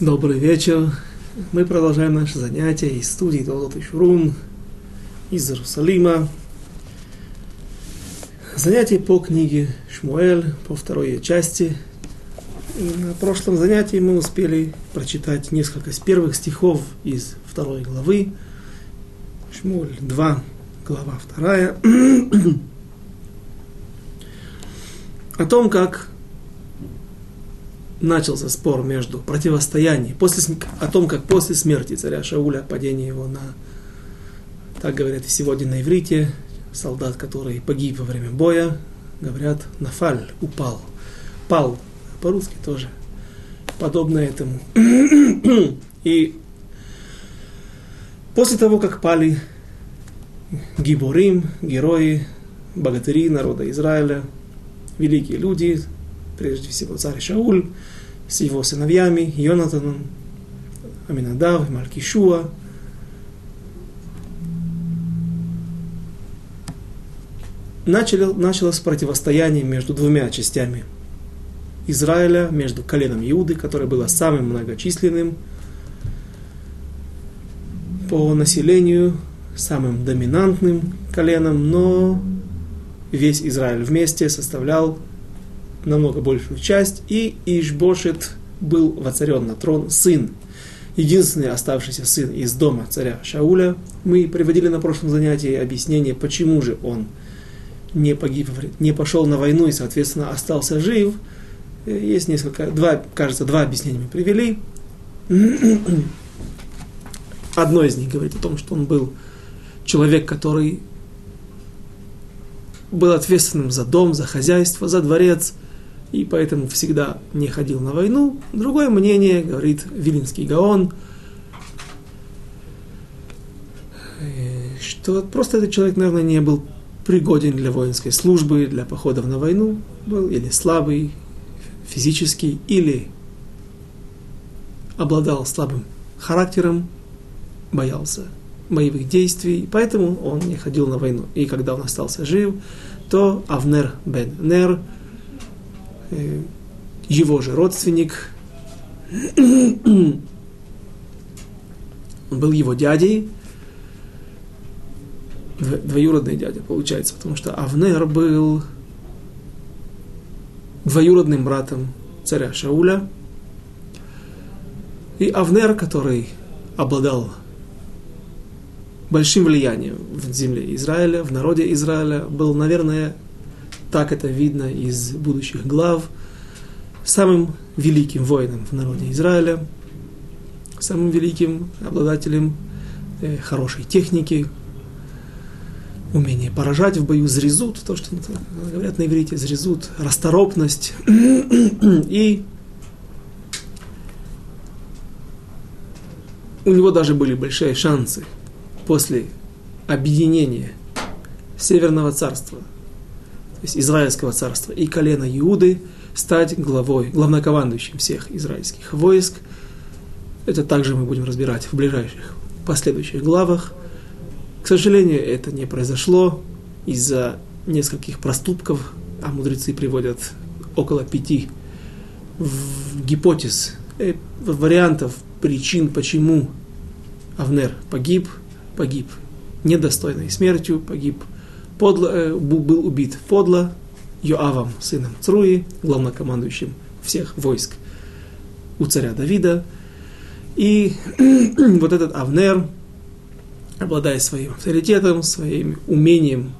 Добрый вечер. Мы продолжаем наше занятие из студии Толдот и Шурун из Иерусалима. Занятие по книге Шмуэль, по второй части. И на прошлом занятии мы успели прочитать несколько из первых стихов из второй главы. Шмуэль 2, глава 2. О том, как начался спор между противостоянием, после, о том, как после смерти царя Шауля, падение его на, так говорят и сегодня на иврите, солдат, который погиб во время боя, говорят, нафаль, упал, пал, по-русски тоже, подобно этому. И после того, как пали гиборим, герои, богатыри народа Израиля, великие люди, прежде всего царь Шауль, с его сыновьями, Йонатаном, Аминадав, Малькишуа. Начали, началось противостояние между двумя частями Израиля, между коленом Иуды, которое было самым многочисленным по населению, самым доминантным коленом, но весь Израиль вместе составлял намного большую часть, и Ишбошет был воцарен на трон сын, единственный оставшийся сын из дома царя Шауля. Мы приводили на прошлом занятии объяснение, почему же он не погиб, не пошел на войну и, соответственно, остался жив. Есть несколько, два, кажется, два объяснения мы привели. Одно из них говорит о том, что он был человек, который был ответственным за дом, за хозяйство, за дворец, и поэтому всегда не ходил на войну. Другое мнение, говорит Вилинский Гаон, э, что просто этот человек, наверное, не был пригоден для воинской службы, для походов на войну, был или слабый физически, или обладал слабым характером, боялся боевых действий, поэтому он не ходил на войну. И когда он остался жив, то Авнер бен Нер – его же родственник, он был его дядей, двоюродный дядя, получается, потому что Авнер был двоюродным братом царя Шауля. И Авнер, который обладал большим влиянием в земле Израиля, в народе Израиля, был, наверное, так это видно из будущих глав, самым великим воином в народе Израиля, самым великим обладателем э, хорошей техники, умение поражать в бою, зрезут, то, что говорят на иврите, зрезут, расторопность. И у него даже были большие шансы после объединения Северного царства – Израильского царства, и колено Иуды стать главой, главнокомандующим всех израильских войск. Это также мы будем разбирать в ближайших последующих главах. К сожалению, это не произошло из-за нескольких проступков, а мудрецы приводят около пяти гипотез, э, вариантов причин, почему Авнер погиб, погиб недостойной смертью, погиб подло, э, был убит подло Йоавом, сыном Цруи, главнокомандующим всех войск у царя Давида. И вот этот Авнер, обладая своим авторитетом, своим умением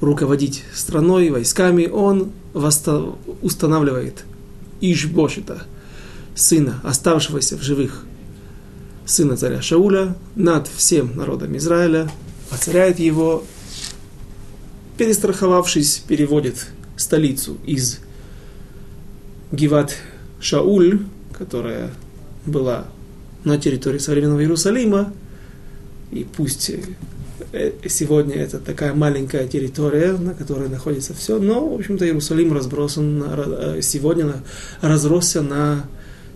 руководить страной, войсками, он устанавливает Ишбошита, сына, оставшегося в живых сына царя Шауля, над всем народом Израиля, воцаряет его перестраховавшись, переводит столицу из Гиват Шауль, которая была на территории современного Иерусалима, и пусть э, сегодня это такая маленькая территория, на которой находится все, но, в общем-то, Иерусалим разбросан, э, сегодня разросся на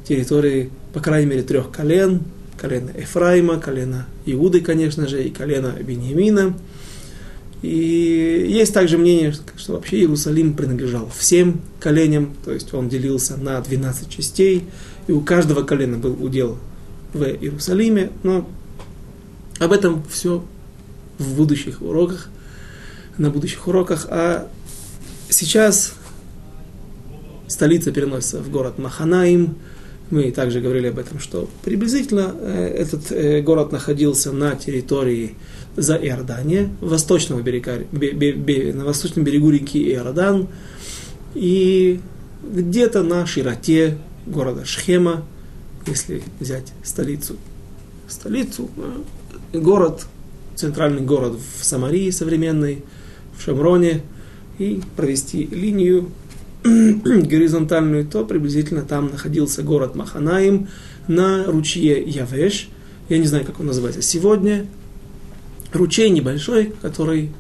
территории, по крайней мере, трех колен, колено Ефраима, колено Иуды, конечно же, и колено Бениамина – И есть также мнение, что вообще Иерусалим принадлежал всем коленям, то есть он делился на 12 частей, и у каждого колена был удел в Иерусалиме, но об этом все в будущих уроках, на будущих уроках. А сейчас столица переносится в город Маханаим. Мы также говорили об этом, что приблизительно э, этот э, город находился на территории за Иордания, восточного берега, на восточном берегу реки Иордан, и где-то на широте города Шхема, если взять столицу, столицу, э, город, центральный город в Самарии современной, в Шамроне, и провести линию горизонтальную, то приблизительно там находился город Маханаим на ручье Явеш. Я не знаю, как он называется сегодня, ручей небольшой, который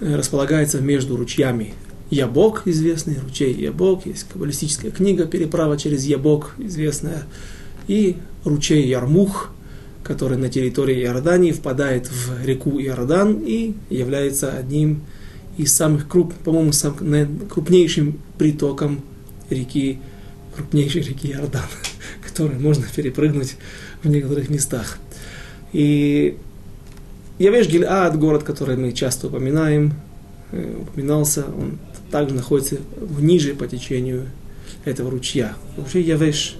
э, располагается между ручьями Ябок, известный ручей Ябок, есть каббалистическая книга «Переправа через Ябок», известная, и ручей Ярмух, который на территории Иордании впадает в реку Иордан и является одним из самых круп, по-моему, сам, крупнейшим притоком реки, крупнейшей реки Иордан, который можно перепрыгнуть в некоторых местах. И Явеш Гильад, город, который мы часто упоминаем, э, упоминался, он также находится ниже по течению этого ручья. Вообще Явеш.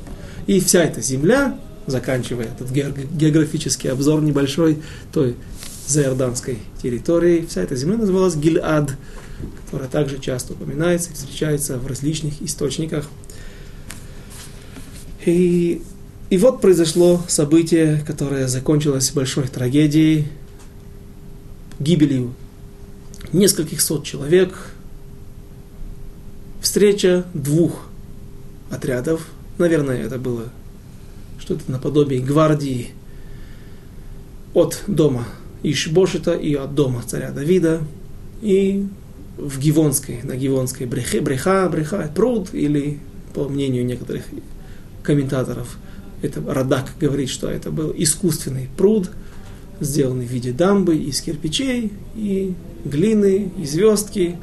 И вся эта земля, заканчивая этот географический обзор небольшой той заиорданской территории, вся эта земля называлась Гильад, которая также часто упоминается и встречается в различных источниках. И, и вот произошло событие, которое закончилось большой трагедией, гибелью нескольких сот человек, встреча двух отрядов, наверное, это было что-то наподобие гвардии от дома Ишбошета и от дома царя Давида, и в Гивонской, на Гивонской брехе, бреха, бреха, пруд, или, по мнению некоторых комментаторов, это Радак говорит, что это был искусственный пруд – сделанный в виде дамбы из кирпичей и глины, и звездки,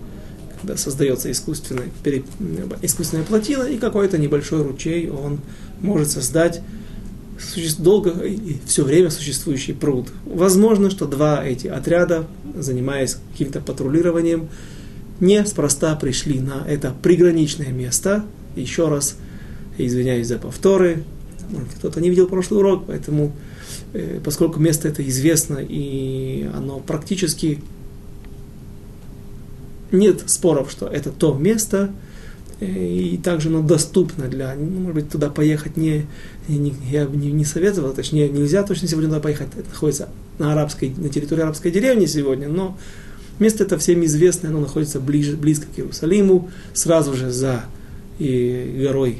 когда создается искусственная, искусственная плотина и какой-то небольшой ручей, он может создать долго и все время существующий пруд. Возможно, что два эти отряда, занимаясь каким-то патрулированием, неспроста пришли на это приграничное место. Еще раз извиняюсь за повторы. Кто-то не видел прошлый урок, поэтому поскольку место это известно и оно практически нет споров, что это то место, э, и также оно доступно для, ну, может быть, туда поехать не, не я не, не советовал, точнее, нельзя точно сегодня туда поехать, это находится на арабской, на территории арабской деревни сегодня, но место это всем известно, оно находится ближе, близко к Иерусалиму, сразу же за и горой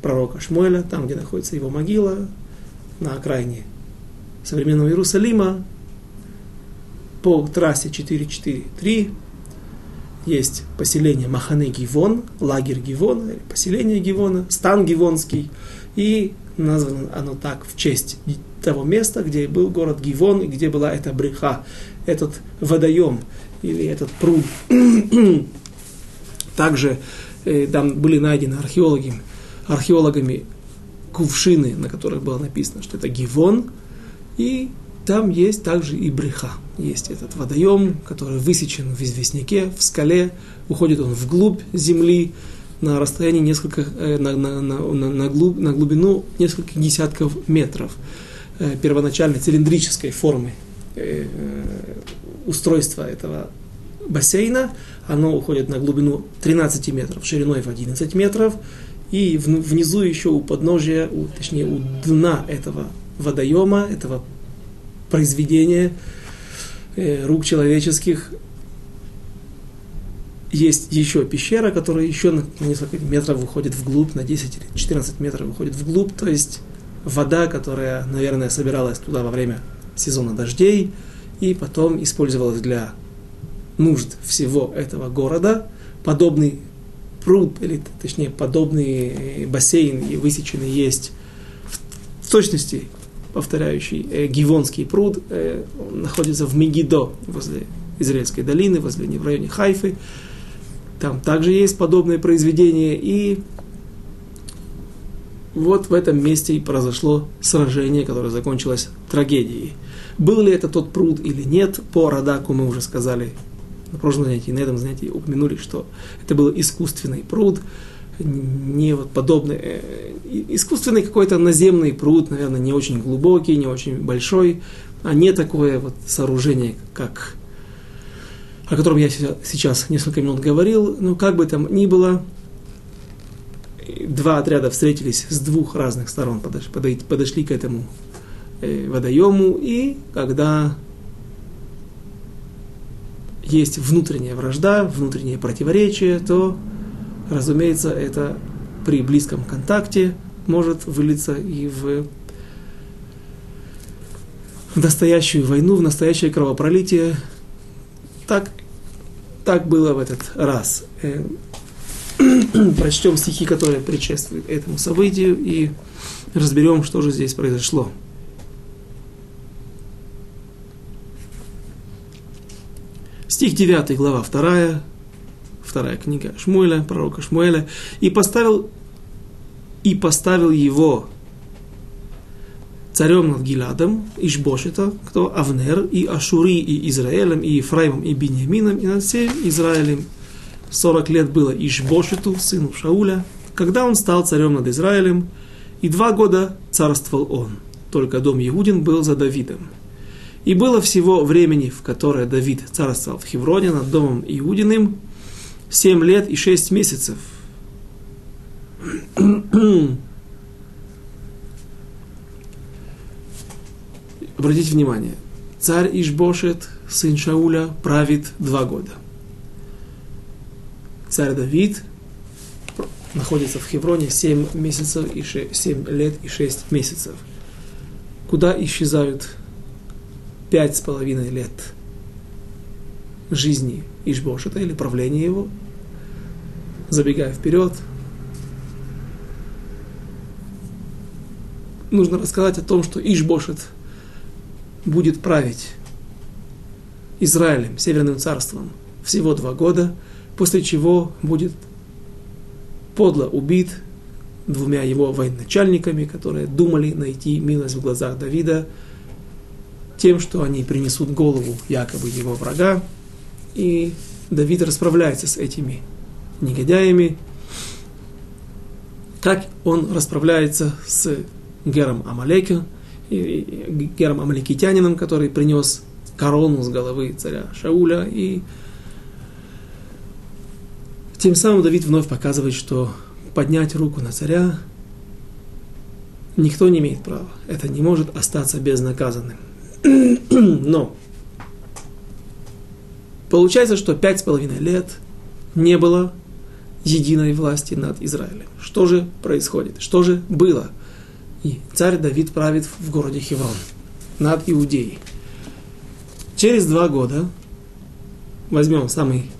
пророка Шмуэля, там, где находится его могила, на окраине современного Иерусалима, по трассе 443 есть поселение Махане Гивон, лагерь Гивона, поселение Гивона, стан Гивонский, и названо оно так в честь того места, где был город Гивон, и где была эта бреха, этот водоем, или этот пруд. Также э, там были найдены археологами, археологами кувшины, на которых было написано, что это гивон, и там есть также и бреха. Есть этот водоем, который высечен в известняке, в скале, уходит он вглубь земли на расстоянии несколько, э, на, на, на, на, глуб, на глубину нескольких десятков метров э, первоначальной цилиндрической формы э, устройства этого бассейна. Оно уходит на глубину 13 метров, шириной в 11 метров, и внизу еще у подножия, у, точнее у дна этого водоема, этого произведения э, рук человеческих, есть еще пещера, которая еще на, несколько метров выходит вглубь, на 10 или 14 метров выходит вглубь, то есть вода, которая, наверное, собиралась туда во время сезона дождей и потом использовалась для нужд всего этого города, подобный пруд, или точнее подобный бассейн высеченный есть в, точности повторяющий э, Гивонский пруд, э, находится в Мегидо, возле Израильской долины, возле в районе Хайфы. Там также есть подобные произведения, и вот в этом месте и произошло сражение, которое закончилось трагедией. Был ли это тот пруд или нет, по Радаку мы уже сказали на прошлом занятии, на этом занятии упомянули, что это был искусственный пруд, не вот подобный, э, искусственный какой-то наземный пруд, наверное, не очень глубокий, не очень большой, а не такое вот сооружение, как о котором я сейчас несколько минут говорил, но как бы там ни было, два отряда встретились с двух разных сторон, подошли, подошли к этому э, водоему, и когда есть внутренняя вражда, внутреннее противоречие, то, разумеется, это при близком контакте может вылиться и в настоящую войну, в настоящее кровопролитие. Так, так было в этот раз. Э, прочтем стихи, которые предшествуют этому событию, и разберем, что же здесь произошло. Стих 9, глава 2, вторая книга Шмуэля, пророка Шмуэля, и поставил, и поставил его царем над Гиладом, Ишбошета, кто Авнер, и Ашури, и Израилем, и Ефраимом, и Бениамином, и над всем Израилем. 40 лет было Ишбошету, сыну Шауля, когда он стал царем над Израилем, и два года царствовал он. Только дом Иудин был за Давидом. И было всего времени, в которое Давид царствовал в Хевроне над домом Иудиным, семь лет и шесть месяцев. Обратите внимание, царь Ишбошет, сын Шауля, правит два года. Царь Давид находится в Хевроне семь месяцев и 6, 7 лет и шесть месяцев. Куда исчезают пять с половиной лет жизни Ишбошета или правления его, забегая вперед, нужно рассказать о том, что Ишбошет будет править Израилем, Северным царством, всего два года, после чего будет подло убит двумя его военачальниками, которые думали найти милость в глазах Давида, тем, что они принесут голову якобы его врага, и Давид расправляется с этими негодяями, как он расправляется с Гером Амалеке, Гером Амалекитянином, который принес корону с головы царя Шауля, и тем самым Давид вновь показывает, что поднять руку на царя никто не имеет права. Это не может остаться безнаказанным. Но получается, что пять с половиной лет не было единой власти над Израилем. Что же происходит? Что же было? И царь Давид правит в городе Хеврон над Иудеей. Через два года возьмем самый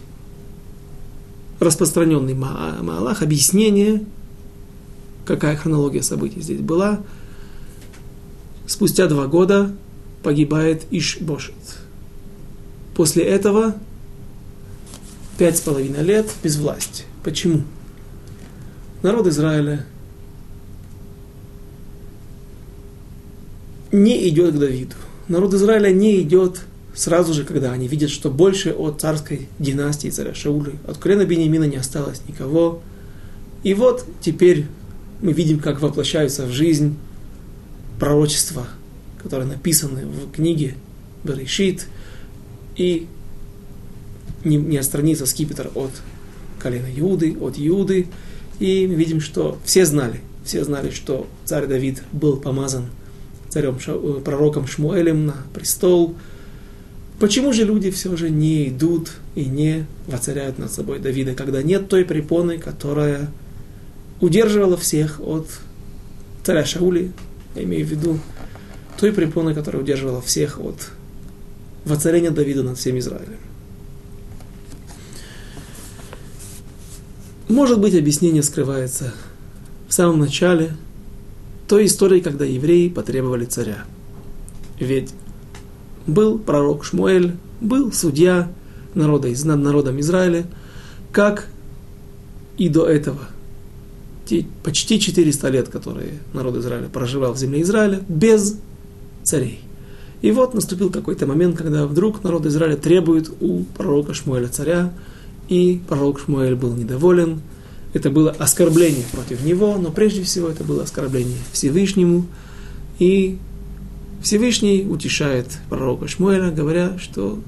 распространенный Маалах, объяснение, какая хронология событий здесь была. Спустя два года погибает Ишбошет. После этого пять с половиной лет без власти. Почему? Народ Израиля не идет к Давиду. Народ Израиля не идет сразу же, когда они видят, что больше от царской династии царя Шаулы, от колена Бениамина не осталось никого. И вот теперь мы видим, как воплощаются в жизнь пророчества которые написаны в книге Берешит, и не, не отстранится скипетр от колена Иуды, от Иуды, и мы видим, что все знали, все знали, что царь Давид был помазан царем, э, пророком Шмуэлем на престол. Почему же люди все же не идут и не воцаряют над собой Давида, когда нет той препоны, которая удерживала всех от царя Шаули, я имею в виду той препоной, которая удерживала всех от воцарения Давида над всем Израилем. Может быть, объяснение скрывается в самом начале, той истории, когда евреи потребовали царя. Ведь был пророк Шмуэль, был судья народа, над народом Израиля, как и до этого. Почти 400 лет, которые народ Израиля проживал в земле Израиля, без царей. И вот наступил какой-то момент, когда вдруг народ Израиля требует у пророка Шмуэля царя, и пророк Шмуэль был недоволен. Это было оскорбление против него, но прежде всего это было оскорбление Всевышнему. И Всевышний утешает пророка Шмуэля, говоря, что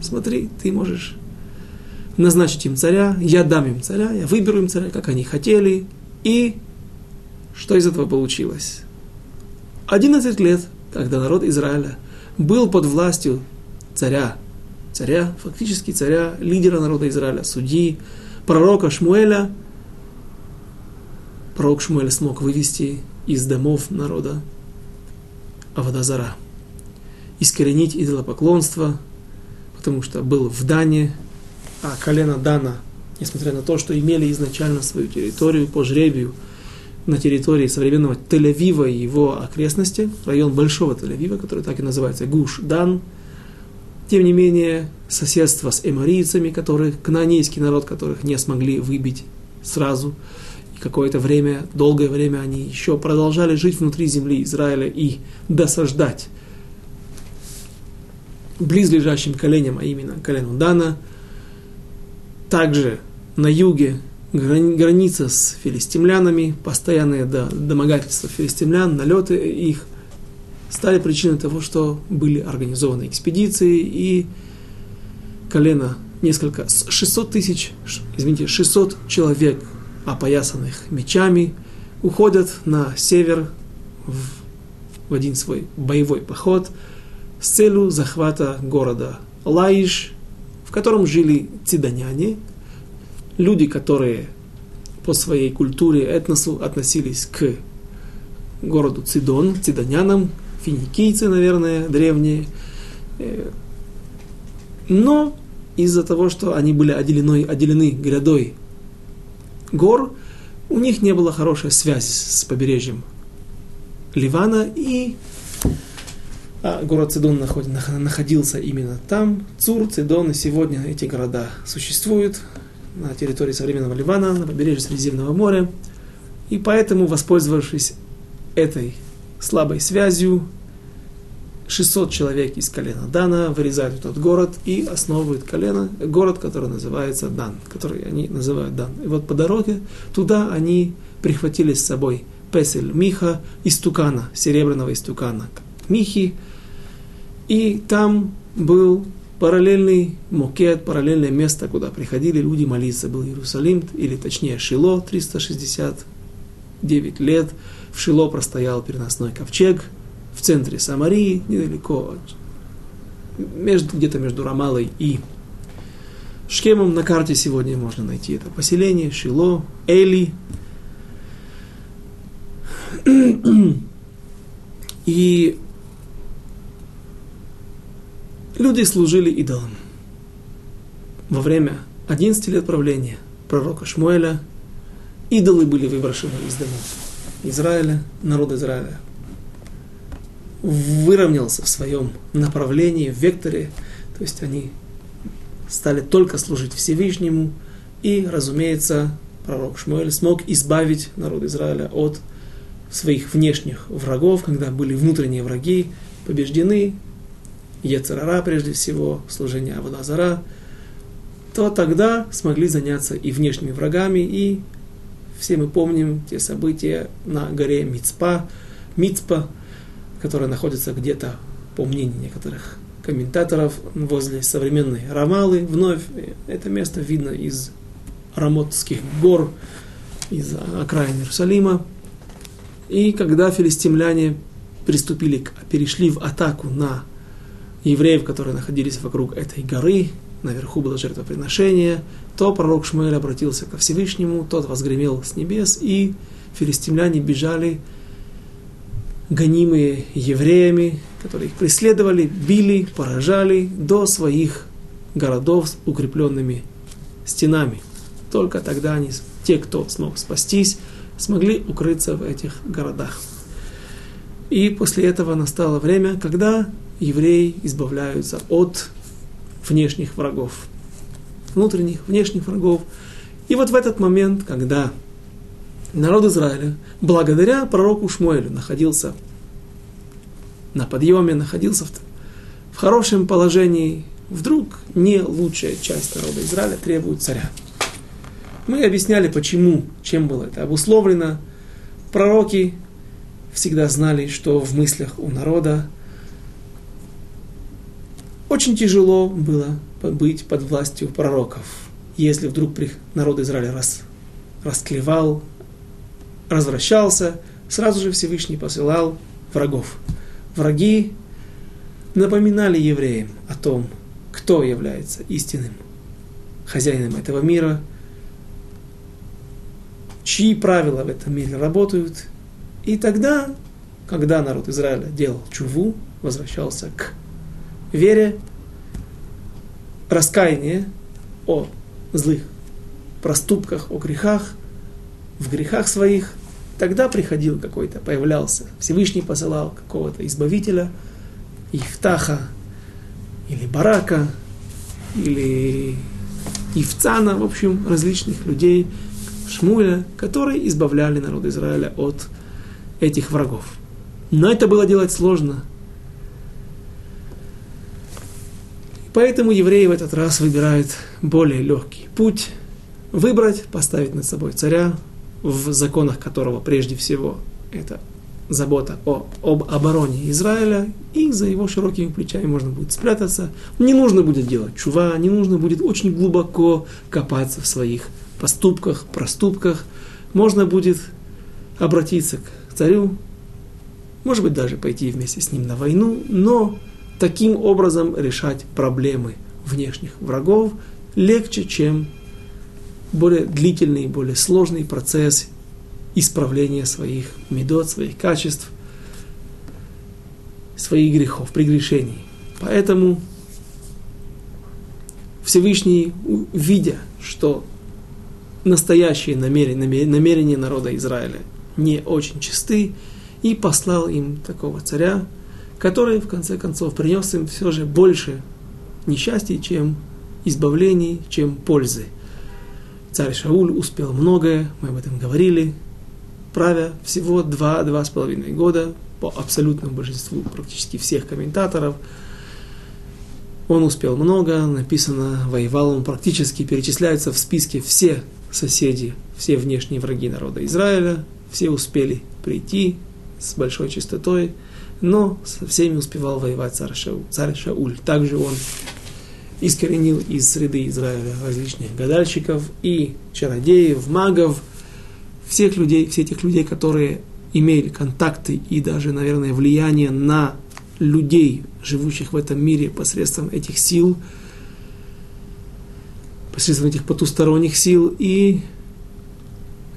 смотри, ты можешь назначить им царя, я дам им царя, я выберу им царя, как они хотели. И что из этого получилось? 11 лет, когда народ Израиля был под властью царя, царя, фактически царя, лидера народа Израиля, судьи, пророка Шмуэля, пророк Шмуэль смог вывести из домов народа Авадазара, искоренить идолопоклонство, потому что был в Дане, а колено Дана, несмотря на то, что имели изначально свою территорию по жребию на территории современного Тель-Авива и его окрестности, район Большого Тель-Авива, который так и называется Гуш-Дан, тем не менее, соседство с эморийцами, которых, кнаанейский народ, которых не смогли выбить сразу, и какое-то время, долгое время они еще продолжали жить внутри земли Израиля и досаждать близлежащим коленям, а именно колену Дана. Также на юге граница с филистимлянами, постоянные домогательства филистимлян, налеты их стали причиной того, что были организованы экспедиции и колено несколько, 600 тысяч, извините, 600 человек, опоясанных мечами, уходят на север в, в один свой боевой поход с целью захвата города Лаиш, в котором жили цидоняне, люди, которые по своей культуре, этносу относились к городу Цидон, цидонянам, финикийцы, наверное, древние. Э, но из-за того, что они были отделены, отделены грядой гор, у них не было хорошей связи с побережьем Ливана, и а город Цидон находился именно там. Цур, Цидон, и сегодня эти города существуют на территории современного Ливана, на побережье Средиземного моря. И поэтому, воспользовавшись этой слабой связью, 600 человек из колена Дана вырезают этот город и основывают колено, город, который называется Дан, который они называют Дан. И вот по дороге туда они прихватили с собой Песель Миха, истукана, серебряного истукана Михи, и там был параллельный мокет, параллельное место, куда приходили люди молиться, был Иерусалим, или точнее Шило, 369 лет. В Шило простоял переносной ковчег, в центре Самарии, недалеко, между, где-то между Рамалой и Шкемом на карте сегодня можно найти это поселение, Шило, Эли. И люди служили идолам. Во время 11 лет правления пророка Шмуэля идолы были выброшены из домов Израиля, народа Израиля. Выровнялся в своем направлении, в векторе, то есть они стали только служить Всевышнему, и, разумеется, пророк Шмуэль смог избавить народ Израиля от своих внешних врагов, когда были внутренние враги побеждены, Ецарара прежде всего, служение Аваназара, то тогда смогли заняться и внешними врагами, и все мы помним те события на горе Мицпа, Мицпа, которая находится где-то, по мнению некоторых комментаторов, возле современной Рамалы. Вновь это место видно из Рамотских гор, из окраин Иерусалима. И когда филистимляне приступили, перешли в атаку на евреев, которые находились вокруг этой горы, наверху было жертвоприношение, то пророк Шмуэль обратился ко Всевышнему, тот возгремел с небес, и филистимляне бежали гонимые евреями, которые их преследовали, били, поражали до своих городов с укрепленными стенами. Только тогда они, те, кто смог спастись, смогли укрыться в этих городах. И после этого настало время, когда евреи избавляются от внешних врагов. Внутренних, внешних врагов. И вот в этот момент, когда народ Израиля, благодаря пророку Шмуэлю, находился на подъеме, находился в, в хорошем положении, вдруг не лучшая часть народа Израиля требует царя. Мы объясняли, почему, чем было это обусловлено. Пророки всегда знали, что в мыслях у народа очень тяжело было быть под властью пророков. Если вдруг народ Израиля рас, расклевал, развращался, сразу же Всевышний посылал врагов. Враги напоминали евреям о том, кто является истинным хозяином этого мира, чьи правила в этом мире работают. И тогда, когда народ Израиля делал чуву, возвращался к вере, раскаяние о злых проступках, о грехах, в грехах своих, тогда приходил какой-то, появлялся, Всевышний посылал какого-то избавителя, Ифтаха, или Барака, или Ивцана, в общем, различных людей, Шмуля, которые избавляли народ Израиля от этих врагов. Но это было делать сложно. Поэтому евреи в этот раз выбирают более легкий путь. Выбрать, поставить над собой царя, в законах которого прежде всего это забота о, об обороне Израиля, и за его широкими плечами можно будет спрятаться. Не нужно будет делать чува, не нужно будет очень глубоко копаться в своих поступках, проступках. Можно будет обратиться к царю, может быть, даже пойти вместе с ним на войну, но таким образом решать проблемы внешних врагов легче, чем более длительный, более сложный процесс исправления своих медот, своих качеств, своих грехов, прегрешений. Поэтому Всевышний, видя, что настоящие намерения, намерения народа Израиля не очень чисты, и послал им такого царя, который, в конце концов, принес им все же больше несчастья, чем избавлений, чем пользы. Царь Шауль успел многое, мы об этом говорили, правя всего два-два с половиной года, по абсолютному большинству практически всех комментаторов. Он успел много, написано, воевал он практически, перечисляются в списке все соседи, все внешние враги народа Израиля, все успели прийти с большой чистотой, но со всеми успевал воевать царь Шауль. Царь Шауль. Также он искоренил из среды Израиля различных гадальщиков и чародеев, магов, всех людей, всех этих людей, которые имели контакты и даже, наверное, влияние на людей, живущих в этом мире посредством этих сил, посредством этих потусторонних сил, и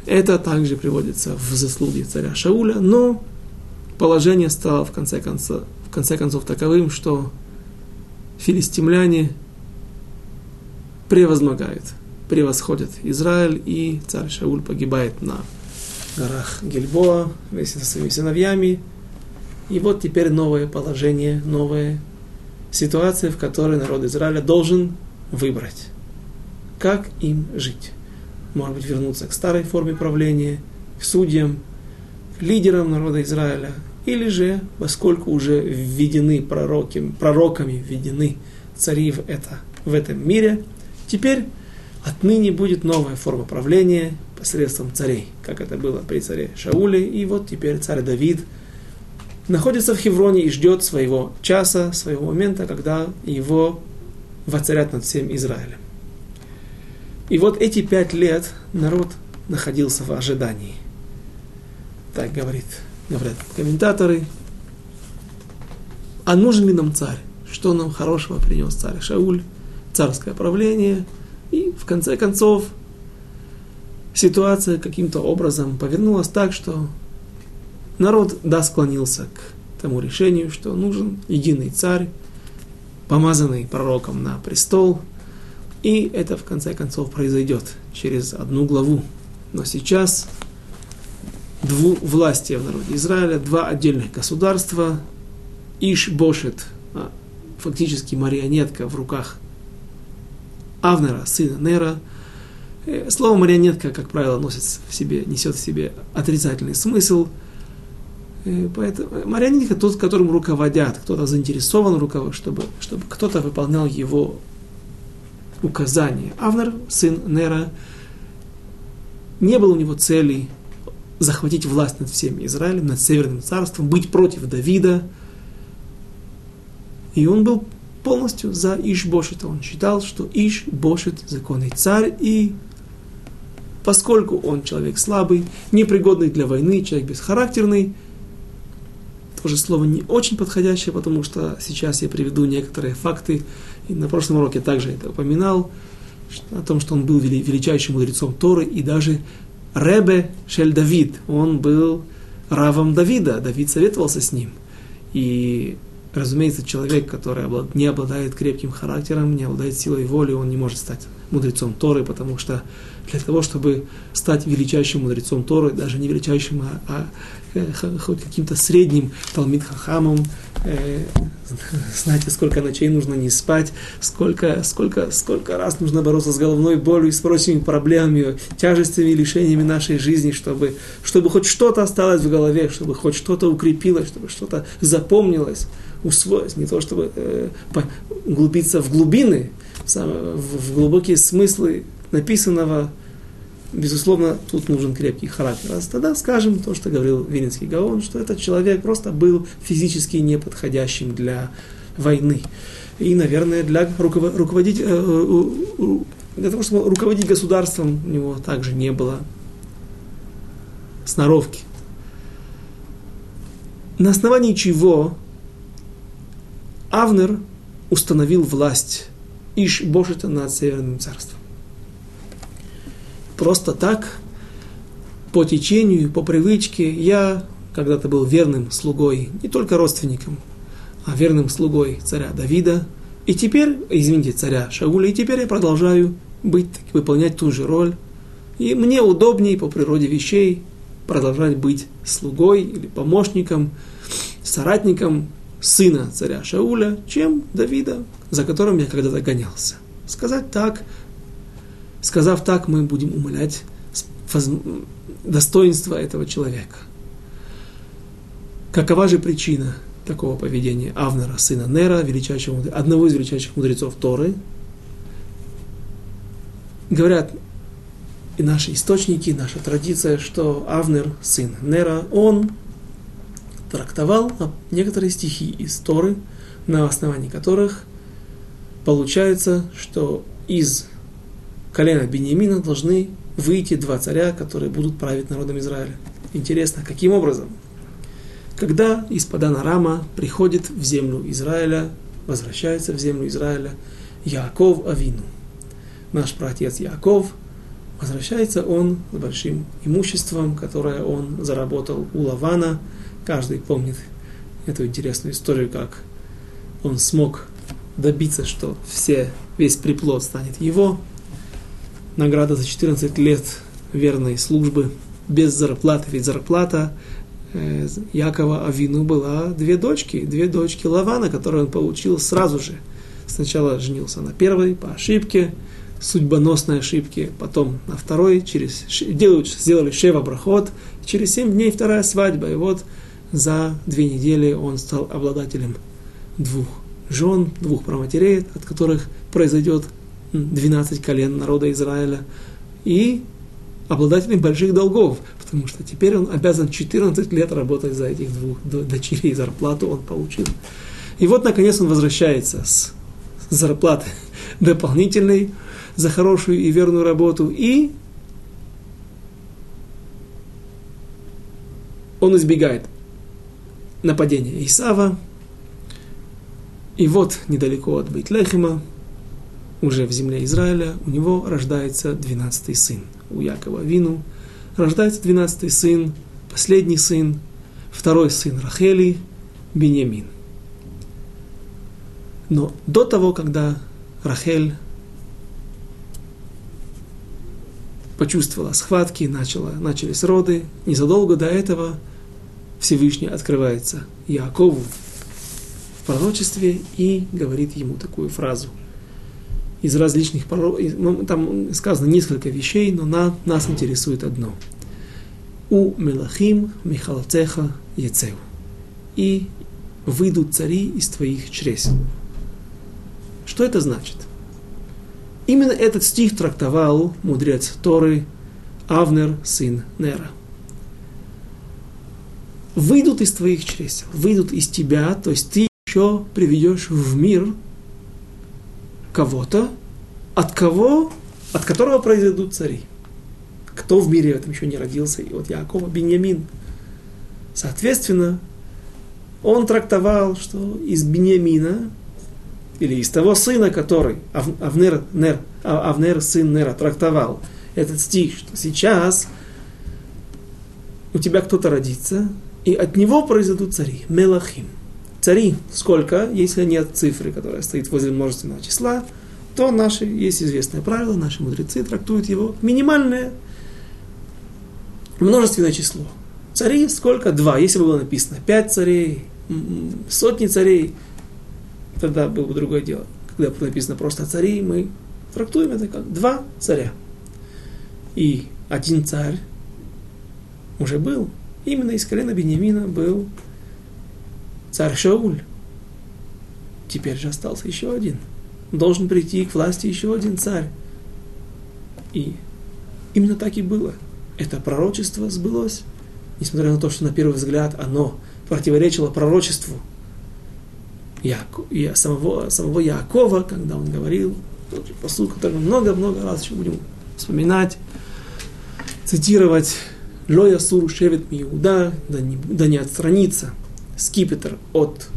это также приводится в заслуги царя Шауля, но положение стало в конце концов, в конце концов таковым, что филистимляне превозмогают – превосходят Израиль, и царь Шауль погибает на горах Гельбоа вместе со своими сыновьями. И вот теперь новое положение, новая ситуация, в которой народ Израиля должен выбрать, как им жить. Может быть, вернуться к старой форме правления, к судьям, к лидерам народа Израиля, или же, поскольку уже введены пророки, пророками, введены цари в, это, в этом мире, теперь Отныне будет новая форма правления посредством царей, как это было при царе Шауле. И вот теперь царь Давид находится в Хевроне и ждет своего часа, своего момента, когда его воцарят над всем Израилем. И вот эти пять лет народ находился в ожидании. Так говорит, говорят комментаторы. А нужен ли нам царь? Что нам хорошего принес царь Шауль? Царское правление – и в конце концов ситуация каким-то образом повернулась так, что народ да склонился к тому решению, что нужен единый царь, помазанный пророком на престол, и это в конце концов произойдет через одну главу. Но сейчас двувластия в народе Израиля, два отдельных государства. Иш Бошет, а, фактически марионетка в руках Авнера, сына Нера. Э, слово марионетка, как правило, носит в себе, несет в себе отрицательный смысл. Э, поэтому марионетка тот, которым руководят, кто-то заинтересован в чтобы, чтобы кто-то выполнял его указания. Авнер, сын Нера, не было у него целей захватить власть над всем Израилем, над Северным царством, быть против Давида. И он был полностью за Иш-Бошета. Он считал, что Иш-Бошет – законный царь, и поскольку он человек слабый, непригодный для войны, человек бесхарактерный, тоже слово не очень подходящее, потому что сейчас я приведу некоторые факты, и на прошлом уроке также это упоминал, о том, что он был величайшим мудрецом Торы, и даже Ребе Шель Давид, он был равом Давида, Давид советовался с ним. И, разумеется, человек, который не обладает крепким характером, не обладает силой воли, он не может стать мудрецом Торы, потому что для того, чтобы стать величайшим мудрецом Торы, даже не величайшим, а, а Э, хоть каким-то средним Талмит Хахамом, э, знаете, сколько ночей нужно не спать, сколько, сколько, сколько раз нужно бороться с головной болью и с прочими проблемами, тяжестями и лишениями нашей жизни, чтобы, чтобы хоть что-то осталось в голове, чтобы хоть что-то укрепилось, чтобы что-то запомнилось, усвоилось, не то чтобы э, углубиться в глубины, в, в глубокие смыслы написанного, безусловно, тут нужен крепкий характер. А тогда скажем то, что говорил Винницкий Гаон, что этот человек просто был физически неподходящим для войны. И, наверное, для руководить, э, для того, чтобы руководить государством, у него также не было сноровки. На основании чего Авнер установил власть Иш Бошета над Северным царством просто так, по течению, по привычке, я когда-то был верным слугой, не только родственником, а верным слугой царя Давида, и теперь, извините, царя Шауля, и теперь я продолжаю быть, выполнять ту же роль. И мне удобнее по природе вещей продолжать быть слугой или помощником, соратником сына царя Шауля, чем Давида, за которым я когда-то гонялся. Сказать так – Сказав так, мы будем умолять достоинство этого человека. Какова же причина такого поведения Авнера, сына Нера, величайшего, одного из величайших мудрецов Торы? Говорят и наши источники, наша традиция, что Авнер, сын Нера, он трактовал некоторые стихи из Торы, на основании которых получается, что из колена Бениамина должны выйти два царя, которые будут править народом Израиля. Интересно, каким образом? Когда из Падана Рама приходит в землю Израиля, возвращается в землю Израиля Яаков Авину. Наш праотец Яаков, возвращается он с большим имуществом, которое он заработал у Лавана. Каждый помнит эту интересную историю, как он смог добиться, что все, весь приплод станет его – награда за 14 лет верной службы без зарплаты, ведь зарплата э, Якова Авину была две дочки, две дочки Лавана, которые он получил сразу же. Сначала женился на первой по ошибке, судьбоносной ошибке, потом на второй, через, делают, сделали шева брахот, через семь дней вторая свадьба, и вот за две недели он стал обладателем двух жен, двух проматерей, от которых произойдет 12 колен народа Израиля и обладателем больших долгов, потому что теперь он обязан 14 лет работать за этих двух дочерей, зарплату он получил. И вот, наконец, он возвращается с зарплаты дополнительной за хорошую и верную работу, и он избегает нападения Исава, и вот недалеко от Бейтлехема уже в земле Израиля, у него рождается двенадцатый сын. У Якова Вину рождается двенадцатый сын, последний сын, второй сын Рахели, Беньямин. Но до того, когда Рахель почувствовала схватки, начала, начались роды. Незадолго до этого Всевышний открывается Якову в пророчестве и говорит ему такую фразу. Из различных пророков, ну, там сказано несколько вещей, но на, нас интересует одно. У Мелахим Михалцеха Ецеу. И выйдут цари из твоих чресел. Что это значит? Именно этот стих трактовал мудрец Торы Авнер, сын Нера. Выйдут из твоих чресел, выйдут из тебя, то есть ты еще приведешь в мир кого-то, от кого, от которого произойдут цари. Кто в мире в этом еще не родился? И вот Якова Беньямин. Соответственно, он трактовал, что из Беньямина или из того сына, который Авнер, Нер, Авнер сын Нера трактовал этот стих, что сейчас у тебя кто-то родится, и от него произойдут цари, Мелахим. Цари, сколько, если нет цифры, которая стоит возле множественного числа, то наши, есть известное правило, наши мудрецы трактуют его минимальное множественное число. Цари сколько? Два. Если бы было написано пять царей, сотни царей, тогда было бы другое дело. Когда написано просто цари, мы трактуем это как два царя. И один царь уже был. Именно из колена Бениамина был царь Шауль. Теперь же остался еще один. Должен прийти к власти еще один царь. И именно так и было. Это пророчество сбылось. Несмотря на то, что на первый взгляд оно противоречило пророчеству Яко, я, самого, самого Якова, когда он говорил, тот же посыл, который много-много раз еще будем вспоминать, цитировать «Лоя сур шевет Иуда», да не, да не отстранится скипетр от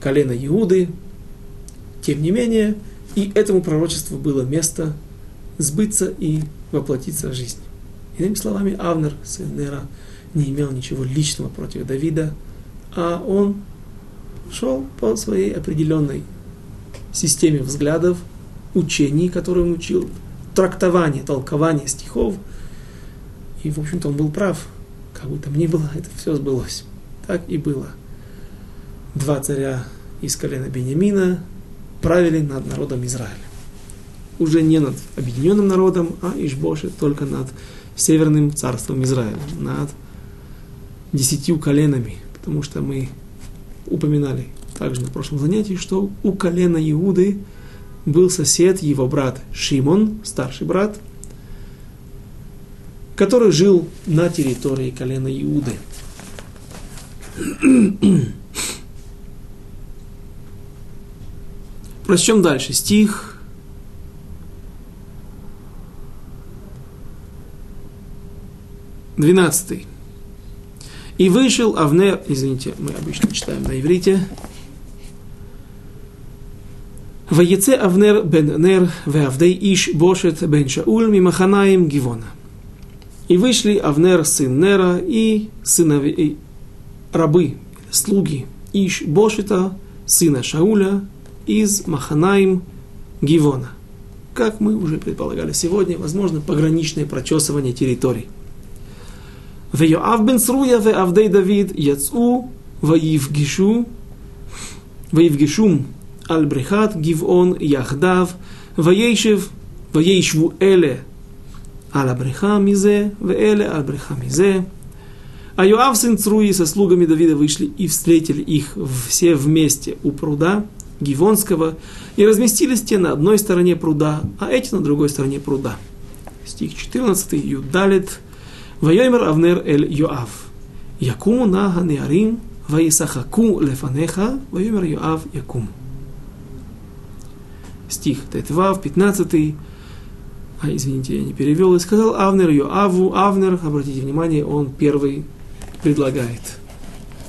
колена Иуды. Тем не менее, и этому пророчеству было место сбыться и воплотиться в жизнь. Иными словами, Авнер, сын Нера, не имел ничего личного против Давида, а он шел по своей определенной системе взглядов, учений, которые он учил, трактования, толкования стихов. И, в общем-то, он был прав. Как бы там ни было, это все сбылось. Так и было. Два царя из колена Бениамина правили над народом Израиля. Уже не над объединенным народом, а Ишбоше только над северным царством Израиля, над десятью коленами, потому что мы упоминали также на прошлом занятии, что у колена Иуды был сосед, его брат Шимон, старший брат, который жил на территории колена Иуды. Прочтем дальше стих. Двенадцатый. И вышел Авнер, извините, мы обычно читаем на иврите. Ваеце Авнер бен Нер веавдей иш бошет бен Шауль мимаханаим Гивона. И вышли Авнер, сын Нера, и сынови, и рабы, слуги Иш Бошета, сына Шауля, из Маханаим Гивона. Как мы уже предполагали сегодня, возможно, пограничное прочесывание территорий. ויואב בן צרויה ועבדי דוד יצאו ויפגשו, ויפגשום על בריכת גבעון יחדיו, וישב, וישבו אלה על הבריכה מזה, ואלה על בריכה מזה. а Юав сын Цруи со слугами Давида вышли и встретили их все вместе у пруда Гивонского и разместились те на одной стороне пруда, а эти на другой стороне пруда. Стих 14, Юдалит, Вайомер Авнер Эль Юав Якуму на Ганеарим, Ваисахаку Лефанеха, Вайомер Юав Якум. Стих Тетвав, 15, а, извините, я не перевел, и сказал Авнер Юаву Авнер, обратите внимание, он первый предлагает.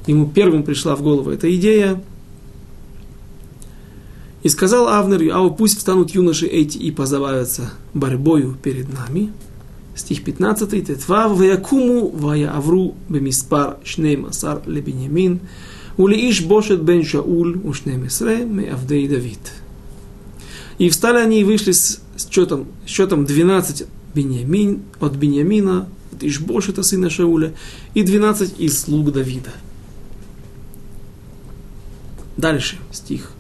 Ему первым пришла в голову эта идея, и сказал Авнер Йоаву, пусть встанут юноши эти и позабавятся борьбою перед нами – стих 15, Тетвав, Ваякуму, Ваяавру, Бемиспар, Шнейм Асар, Лебенямин, ולאיש בושת בן שאול, ושנים עשר, מעבדי דוד. И встали они и вышли с счетом, счетом 12 Беньямин, от Беньямина, вот Иш-Бошета, сына Шауля, и 12 из слуг Давида. Дальше стих.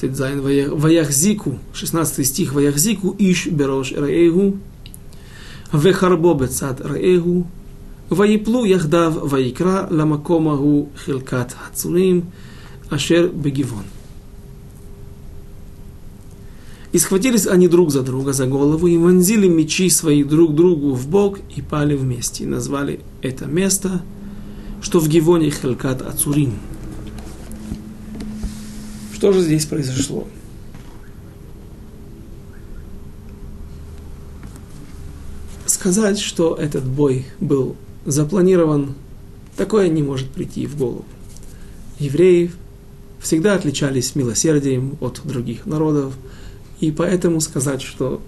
ט״ז ויחזיקו, 16 стих ויחזיקו, איש בראש רעהו, וחרבו בצד רעהו, Ваиплу Яхдав Ваикра Ламакомагу Хилкат Хацулим, Ашер Бегивон. И схватились они друг за друга за голову и вонзили мечи свои друг другу в бок и пали вместе. И назвали это место, что в Гивоне Хелкат Ацурим. Что же здесь произошло? Сказать, что этот бой был запланирован, такое не может прийти в голову. Евреи всегда отличались милосердием от других народов, и поэтому сказать, что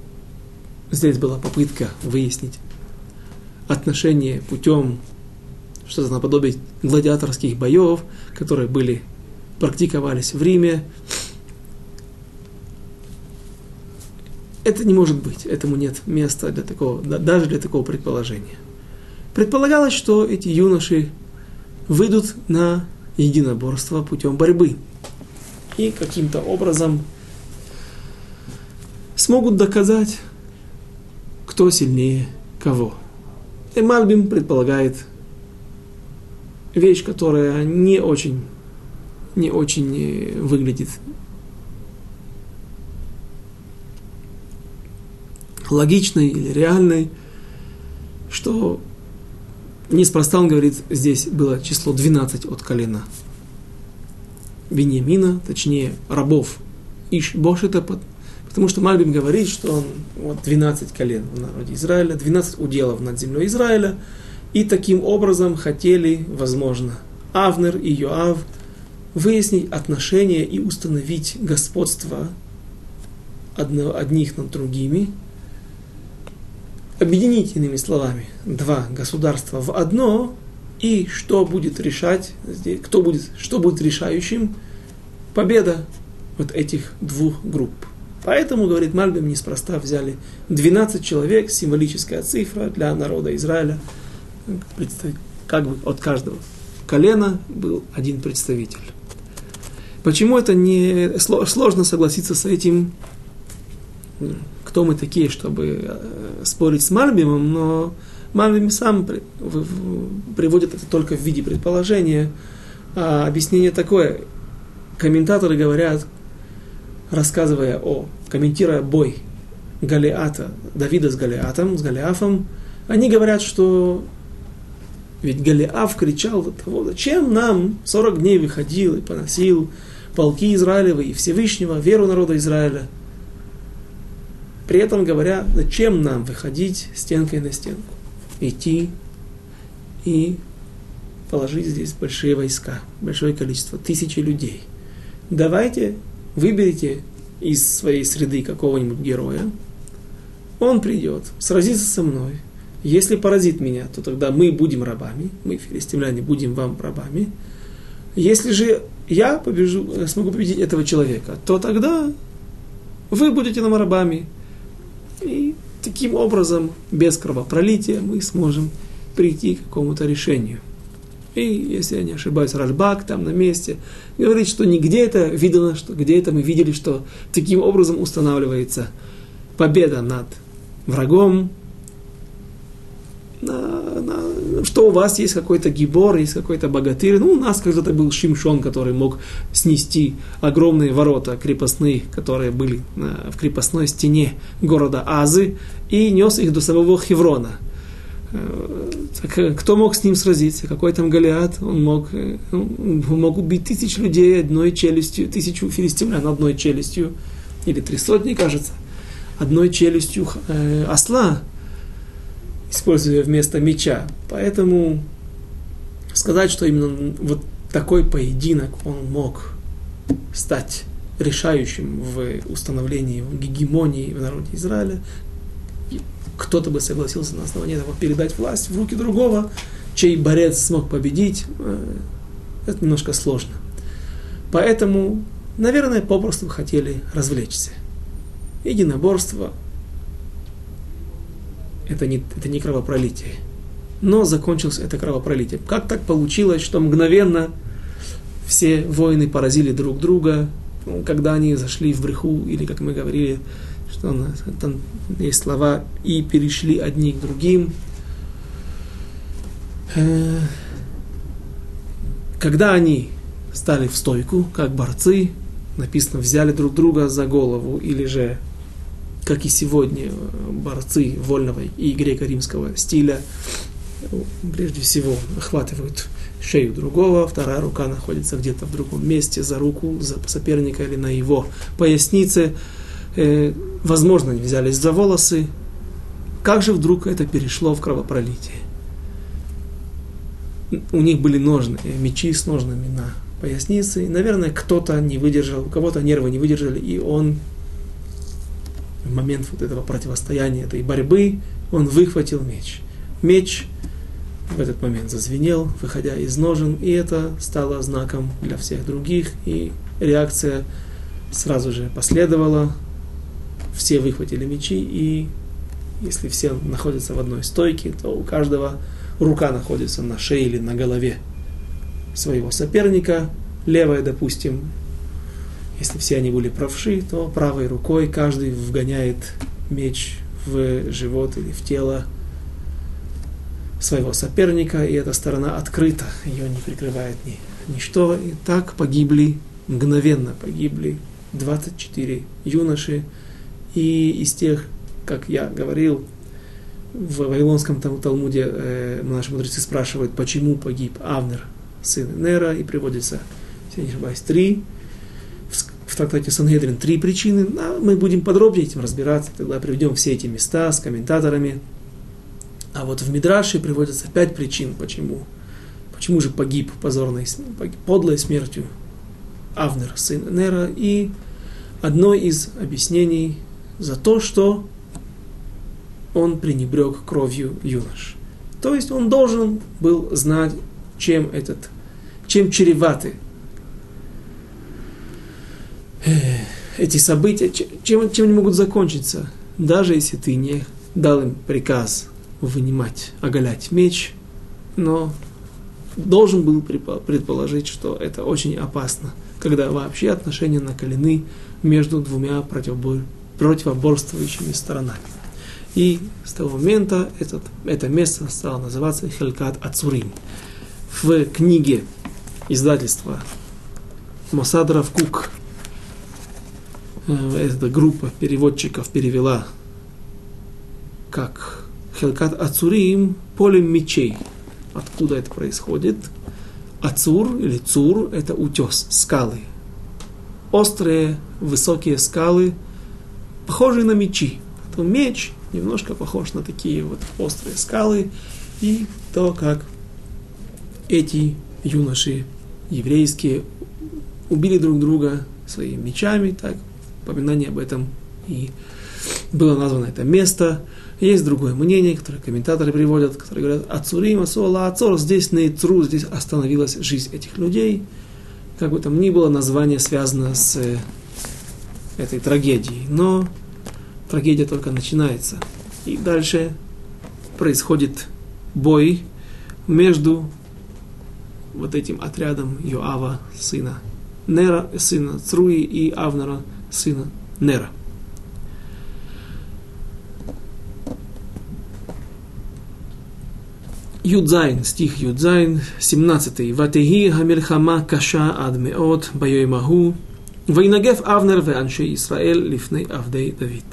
здесь была попытка выяснить отношения путем что-то наподобие гладиаторских боев, которые были, практиковались в Риме, это не может быть, этому нет места для такого, даже для такого предположения. Предполагалось, что эти юноши выйдут на единоборство путем борьбы и каким-то образом смогут доказать, кто сильнее кого. И Мальбим предполагает вещь, которая не очень, не очень э, выглядит логичной или реальной, что Неспроста он говорит, здесь было число 12 от колена Беньямина, точнее, рабов Иш Бошета, потому что Мальбим говорит, что он вот 12 колен в народе Израиля, 12 уделов над землей Израиля, и таким образом хотели, возможно, Авнер и Йоав выяснить отношения и установить господство одних над другими – объединить, иными словами, два государства в одно, и что будет решать, кто будет, что будет решающим, победа вот этих двух групп. Поэтому, говорит Мальбим, неспроста взяли 12 человек, символическая цифра для народа Израиля, как бы от каждого колена был один представитель. Почему это не сложно согласиться с этим? кто мы такие, чтобы э, спорить с Мальбимом, но Мальбим сам приводит это только в виде предположения. А объяснение такое. Комментаторы говорят, рассказывая о, комментируя бой Галиата, Давида с Галиатом, с Галиафом, они говорят, что ведь Галиаф кричал до того, зачем нам 40 дней выходил и поносил полки Израилевы и Всевышнего, веру народа Израиля – при этом говоря, зачем нам выходить стенкой на стенку, идти и положить здесь большие войска, большое количество, тысячи людей. Давайте выберите из своей среды какого-нибудь героя, он придет, сразится со мной. Если поразит меня, то тогда мы будем рабами, мы, филистимляне, будем вам рабами. Если же я побежу, смогу победить этого человека, то тогда вы будете нам рабами. И таким образом, без кровопролития, мы сможем прийти к какому-то решению. И, если я не ошибаюсь, Ральбак там на месте говорит, что нигде это видно, что где это мы видели, что таким образом устанавливается победа над врагом, на, на, что у вас есть какой-то гибор, есть какой-то богатырь. Ну, у нас когда-то был Шимшон, который мог снести огромные ворота крепостные, которые были на, в крепостной стене города Азы, и нес их до самого Хеврона. Э, так, э, кто мог с ним сразиться? Какой там Голиат? Он мог, э, он мог убить тысяч людей одной челюстью, тысячу филистимлян одной челюстью, или три сотни, кажется, одной челюстью э, осла используя вместо меча. Поэтому сказать, что именно вот такой поединок он мог стать решающим в установлении гегемонии в народе Израиля, кто-то бы согласился на основании этого передать власть в руки другого, чей борец смог победить, э, это немножко сложно. Поэтому, наверное, попросту хотели развлечься. Единоборство это не, это не кровопролитие. Но закончилось это кровопролитие. Как так получилось, что мгновенно все воины поразили друг друга, когда они зашли в бреху, или, как мы говорили, там есть слова, и перешли одни к другим. Э, когда они стали в стойку, как борцы, написано, взяли друг друга за голову, или же, как и сегодня, борцы вольного и греко-римского стиля, прежде всего, охватывают шею другого, вторая рука находится где-то в другом месте, за руку за соперника или на его пояснице. Э, возможно, взялись за волосы. Как же вдруг это перешло в кровопролитие? У них были ножны, мечи с ножнами на пояснице. И, наверное, кто-то не выдержал, у кого-то нервы не выдержали, и он в момент вот этого противостояния, этой борьбы, он выхватил меч. Меч в этот момент зазвенел, выходя из ножен, и это стало знаком для всех других, и реакция сразу же последовала. Все выхватили мечи, и если все находятся в одной стойке, то у каждого рука находится на шее или на голове своего соперника. Левая, допустим, если все они были правши, то правой рукой каждый вгоняет меч в живот или в тело своего соперника, и эта сторона открыта, ее не прикрывает ни, ничто. И так погибли, мгновенно погибли 24 юноши, и из тех, как я говорил, в Вавилонском Талмуде э, наши мудрецы спрашивают, почему погиб Авнер, сын Нера, и приводится, если не ошибаюсь, три, в, в трактате Сангедрин три причины, а мы будем подробнее этим разбираться, тогда приведем все эти места с комментаторами, а вот в Мидраше приводятся пять причин, почему. Почему же погиб позорной, подлой смертью Авнер, сын Нера. И одно из объяснений за то, что он пренебрег кровью юнош. То есть он должен был знать, чем этот, чем чреваты эти события, чем, чем они могут закончиться, даже если ты не дал им приказ вынимать, оголять меч, но должен был предположить, что это очень опасно, когда вообще отношения накалены между двумя противоборствующими сторонами. И с того момента этот, это место стало называться Хелькат Ацурим. В книге издательства Мосадров Кук э, эта группа переводчиков перевела как Хелкат Ацурим полем мечей. Откуда это происходит? Ацур или Цур – это утес, скалы. Острые, высокие скалы, похожие на мечи. То меч немножко похож на такие вот острые скалы. И то, как эти юноши еврейские убили друг друга своими мечами, так, упоминание об этом и было названо это место. Есть другое мнение, которое комментаторы приводят, которые говорят, Ацурим, Асуала, Ацор, здесь на Ицру, здесь остановилась жизнь этих людей. Как бы там ни было, название связано с э, этой трагедией. Но трагедия только начинается. И дальше происходит бой между вот этим отрядом Йоава, сына Нера, сына Цруи, и Авнера, сына Нера. Юдзайн, стих Юдзайн, 17. ותהי המלחמה קשה עד מאד ביום ההוא, וינגף אבנר ואנשי ישראל לפני עבדי דוד.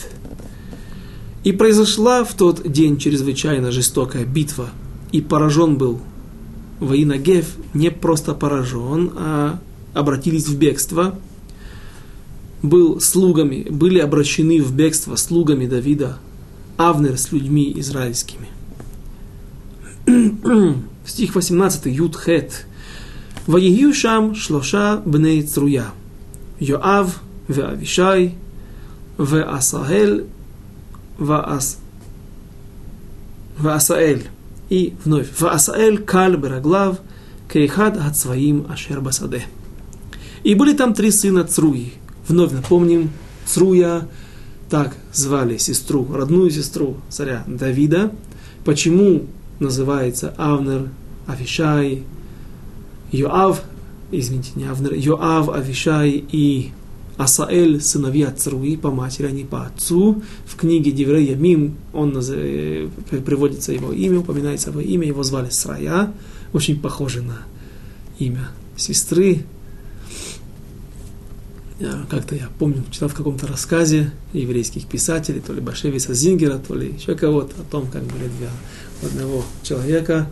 И произошла в тот день чрезвычайно жестокая битва, и поражен был Ваинагев, не просто поражен, а обратились в бегство, был слугами, были обращены в бегство слугами Давида, Авнер с людьми израильскими. Стих 18, Юд Хет. Шам шлоша бней цруя – Йоав, Веавишай, Веасаэль, Ваас... Ваасаэль. И вновь. Ваасаэль каль бараглав кейхад от своим Ашер, Басаде. И были там три сына Цруи. Вновь напомним, Цруя, так звали сестру, родную сестру царя Давида. Почему называется Авнер, Авишай, Йоав, извините, не Авнер, Йоав, Авишай и Асаэль, сыновья Цруи, по матери, а не по отцу. В книге Деврея Мим он э, приводится его имя, упоминается его имя, его звали Срая, очень похоже на имя сестры. Как-то я помню, читал в каком-то рассказе еврейских писателей, то ли Башевиса Зингера, то ли еще кого-то, о том, как были две одного человека,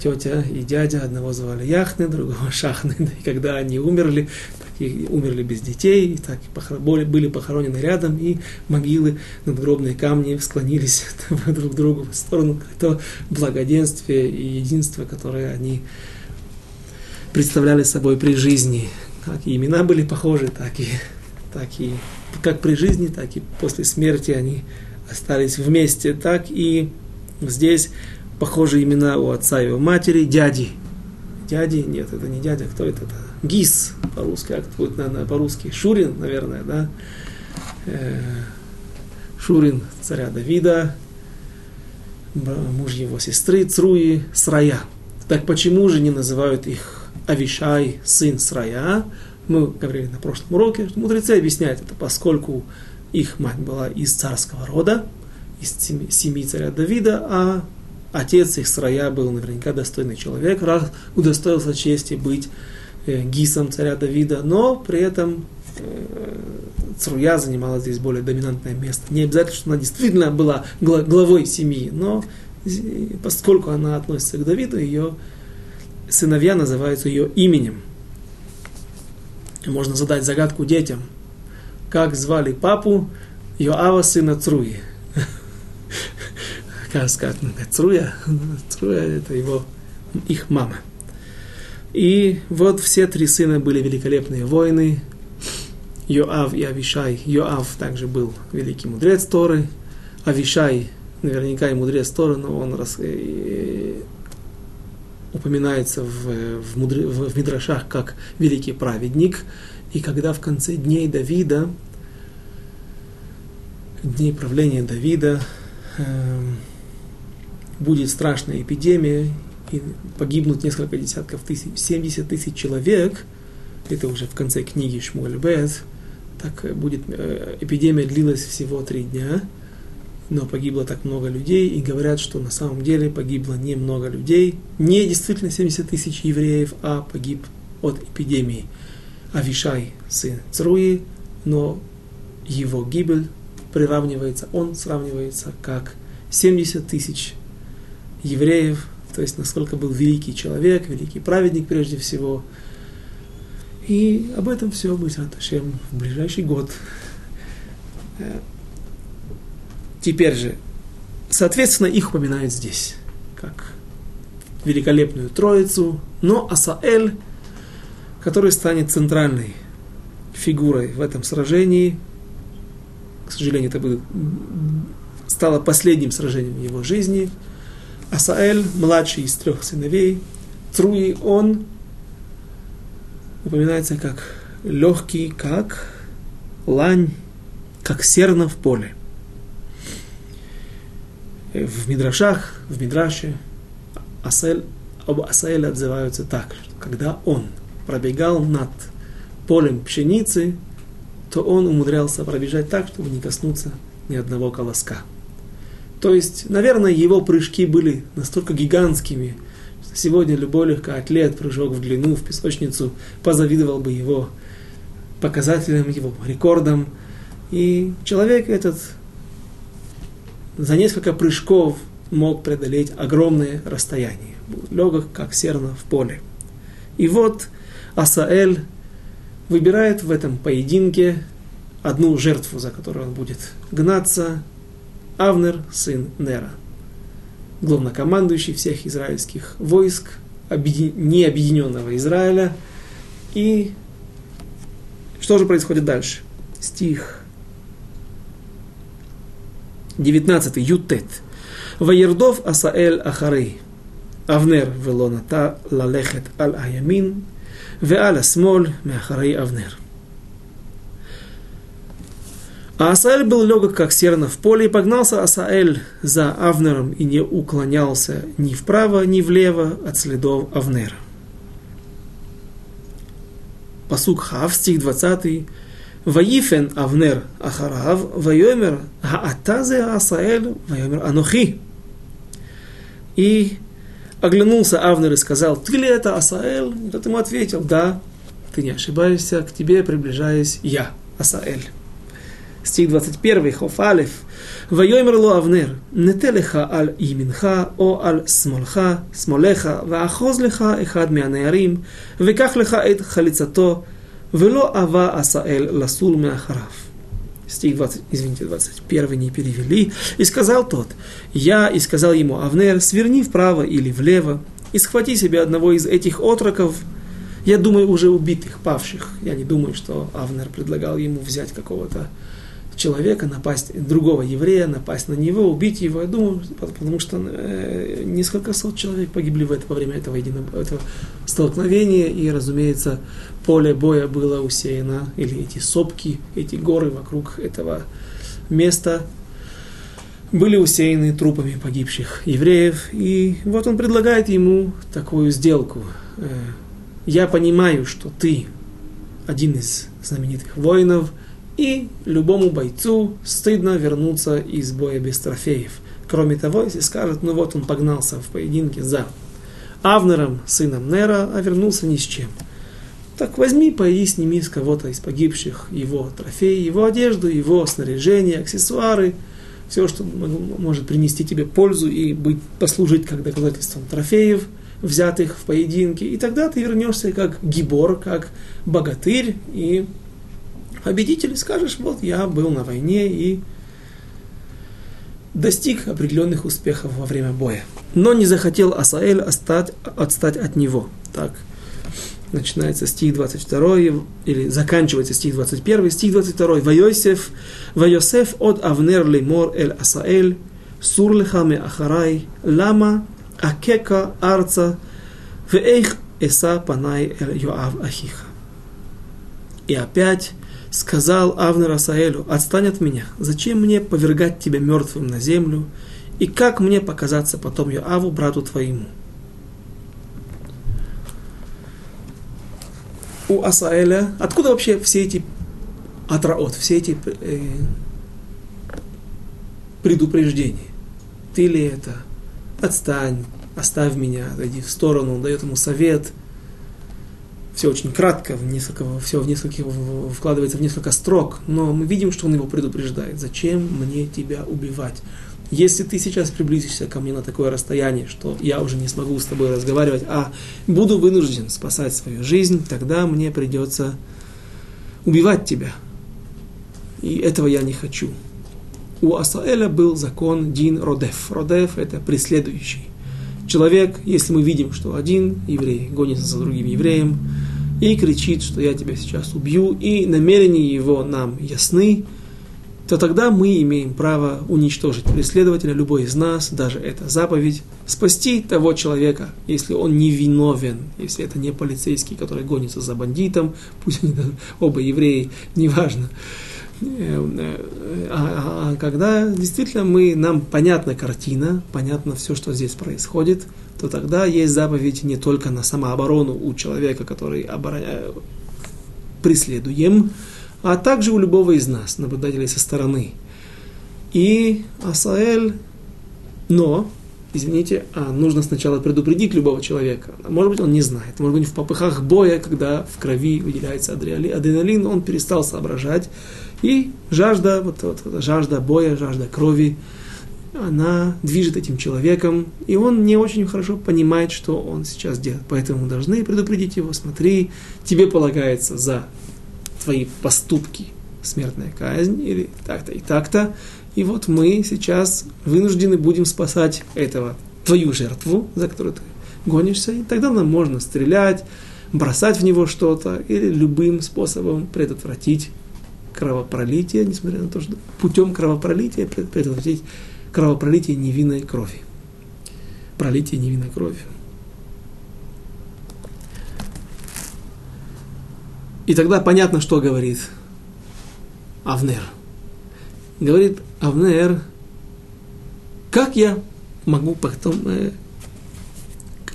тетя и дядя, одного звали Яхны, другого Шахны, и когда они умерли, и умерли без детей, и так были похоронены рядом, и могилы, надгробные камни склонились друг к другу в сторону. То благоденствия и единства, которое они представляли собой при жизни. Как и имена были похожи, так и, так и как при жизни, так и после смерти они остались вместе, так и здесь похожи имена у отца и у матери, дяди. Дяди, нет, это не дядя, кто это? это Гис по-русски, как это будет наверное, по-русски? Шурин, наверное, да? Э, Шурин царя Давида, муж его сестры Цруи, Срая. Так почему же не называют их Авишай, сын Срая? Мы говорили на прошлом уроке, что мудрецы объясняют это, поскольку их мать была из царского рода, из семьи царя Давида, а отец их Срая был наверняка достойный человек, раз удостоился чести быть э, гисом царя Давида, но при этом э, Цруя занимала здесь более доминантное место. Не обязательно, что она действительно была главой семьи, но поскольку она относится к Давиду, ее сыновья называются ее именем. Можно задать загадку детям. Как звали папу Йоава сына Цруи? Как сказать, Цруя, Цруя это его, их мама. И вот все три сына были великолепные воины, Йоав и Авишай. Йоав также был великий мудрец Торы, Авишай наверняка и мудрец Торы, но он рас... упоминается в, в, мудр... в Мидрашах как великий праведник. И когда в конце дней Давида, дней правления Давида, эм, будет страшная эпидемия, и погибнут несколько десятков тысяч, 70 тысяч человек, это уже в конце книги Шмуэль Бет, так будет, э, эпидемия длилась всего три дня, но погибло так много людей, и говорят, что на самом деле погибло немного людей, не действительно 70 тысяч евреев, а погиб от эпидемии. Авишай, сын Цруи, но его гибель приравнивается, он сравнивается как 70 тысяч евреев, то есть насколько был великий человек, великий праведник прежде всего. И об этом все будет Аташем в ближайший год. Э, теперь же, соответственно, их упоминают здесь, как великолепную троицу, но Асаэль, который станет центральной фигурой в этом сражении, к сожалению, это будет, стало последним сражением его жизни – Асаэль, младший из трех сыновей, Труи, он упоминается как легкий, как лань, как серна в поле. В Мидрашах, в Мидраше Асаэль, об Асаэле отзываются так, что когда он пробегал над полем пшеницы, то он умудрялся пробежать так, чтобы не коснуться ни одного колоска. То есть, наверное, его прыжки были настолько гигантскими, что сегодня любой легкоатлет, прыжок в длину, в песочницу, позавидовал бы его показателям, его рекордам. И человек этот за несколько прыжков мог преодолеть огромные расстояния. Легок, как серна в поле. И вот Асаэль выбирает в этом поединке одну жертву, за которую он будет гнаться, Авнер, сын Нера, главнокомандующий всех израильских войск, необъединенного Израиля. И что же происходит дальше? Стих 19. Ютет. Ваердов Асаэль Ахары. Авнер велоната лалехет аль аямин, ве аля смоль меахарей Авнер. А Асаэль был легок, как серна в поле, и погнался Асаэль за Авнером и не уклонялся ни вправо, ни влево от следов Авнера. Посук Хав, стих 20. Ваифен Авнер Ахарав, Вайомер Хаатазе Асаэль, Вайомер Анухи. И оглянулся Авнер и сказал, ты ли это Асаэль? Тот ему ответил, да, ты не ошибаешься, к тебе приближаюсь я, Асаэль стих 21, Хоф Алиф. Вайомерло Авнер, нетелеха аль иминха, о аль смолха, смолеха, ваахозлеха эхад мианеарим, векахлеха эт халицато, вело ава асаэль ласул меахараф. Стих 20, извините, 21 не перевели. И сказал тот, я, и сказал ему Авнер, сверни вправо или влево, и схвати себе одного из этих отроков, я думаю, уже убитых, павших. Я не думаю, что Авнер предлагал ему взять какого-то человека, напасть, другого еврея, напасть на него, убить его. Я думаю, потому что э, несколько сот человек погибли в это, во время этого, единого, этого столкновения. И, разумеется, поле боя было усеяно, или эти сопки, эти горы вокруг этого места были усеяны трупами погибших евреев. И вот он предлагает ему такую сделку. Э, Я понимаю, что ты один из знаменитых воинов – и любому бойцу стыдно вернуться из боя без трофеев. Кроме того, если скажут, ну вот он погнался в поединке за Авнером, сыном Нера, а вернулся ни с чем. Так возьми, поеди, сними с кого-то из погибших его трофеи, его одежду, его снаряжение, аксессуары, все, что может принести тебе пользу и быть, послужить как доказательством трофеев, взятых в поединке. И тогда ты вернешься как гибор, как богатырь, и победитель, скажешь, вот я был на войне и достиг определенных успехов во время боя. Но не захотел Асаэль отстать, отстать от него. Так, начинается стих 22, или заканчивается стих 21, стих 22. Вайосеф, Вайосеф от Авнер лимор эль Асаэль, сур леха ме ахарай, лама акека арца, веэх эса панай эль Йоав ахиха. И опять сказал Авнер Асаэлю, отстань от меня, зачем мне повергать тебя мертвым на землю, и как мне показаться потом Йоаву, брату твоему? У Асаэля, откуда вообще все эти атраот, все эти э, предупреждения? Ты ли это? Отстань, оставь меня, отойди в сторону, он дает ему совет – все очень кратко, в несколько, все в несколько, вкладывается в несколько строк, но мы видим, что он его предупреждает. Зачем мне тебя убивать? Если ты сейчас приблизишься ко мне на такое расстояние, что я уже не смогу с тобой разговаривать, а буду вынужден спасать свою жизнь, тогда мне придется убивать тебя. И этого я не хочу. У Асаэля был закон Дин Родеф. Родеф – это преследующий. Человек, если мы видим, что один еврей гонится за другим евреем, и кричит, что я тебя сейчас убью, и намерения его нам ясны, то тогда мы имеем право уничтожить преследователя, любой из нас, даже это заповедь, спасти того человека, если он не виновен, если это не полицейский, который гонится за бандитом, пусть они оба евреи, неважно. А, а, а когда действительно мы, нам понятна картина, понятно все, что здесь происходит, то тогда есть заповедь не только на самооборону у человека, который обороня... преследуем, а также у любого из нас, наблюдателей со стороны. И Асаэль, но, извините, а нужно сначала предупредить любого человека. Может быть, он не знает. Может быть, в попыхах боя, когда в крови выделяется адреналин, он перестал соображать. И жажда, вот, вот, жажда боя, жажда крови – она движет этим человеком, и он не очень хорошо понимает, что он сейчас делает. Поэтому мы должны предупредить его, смотри, тебе полагается за твои поступки смертная казнь, или так-то и так-то. И вот мы сейчас вынуждены будем спасать этого, твою жертву, за которую ты гонишься, и тогда нам можно стрелять, бросать в него что-то, или любым способом предотвратить кровопролитие, несмотря на то, что путем кровопролития предотвратить кровопролитие невинной крови. Пролитие невинной крови. И тогда понятно, что говорит Авнер. говорит Авнер, как я могу потом... Э,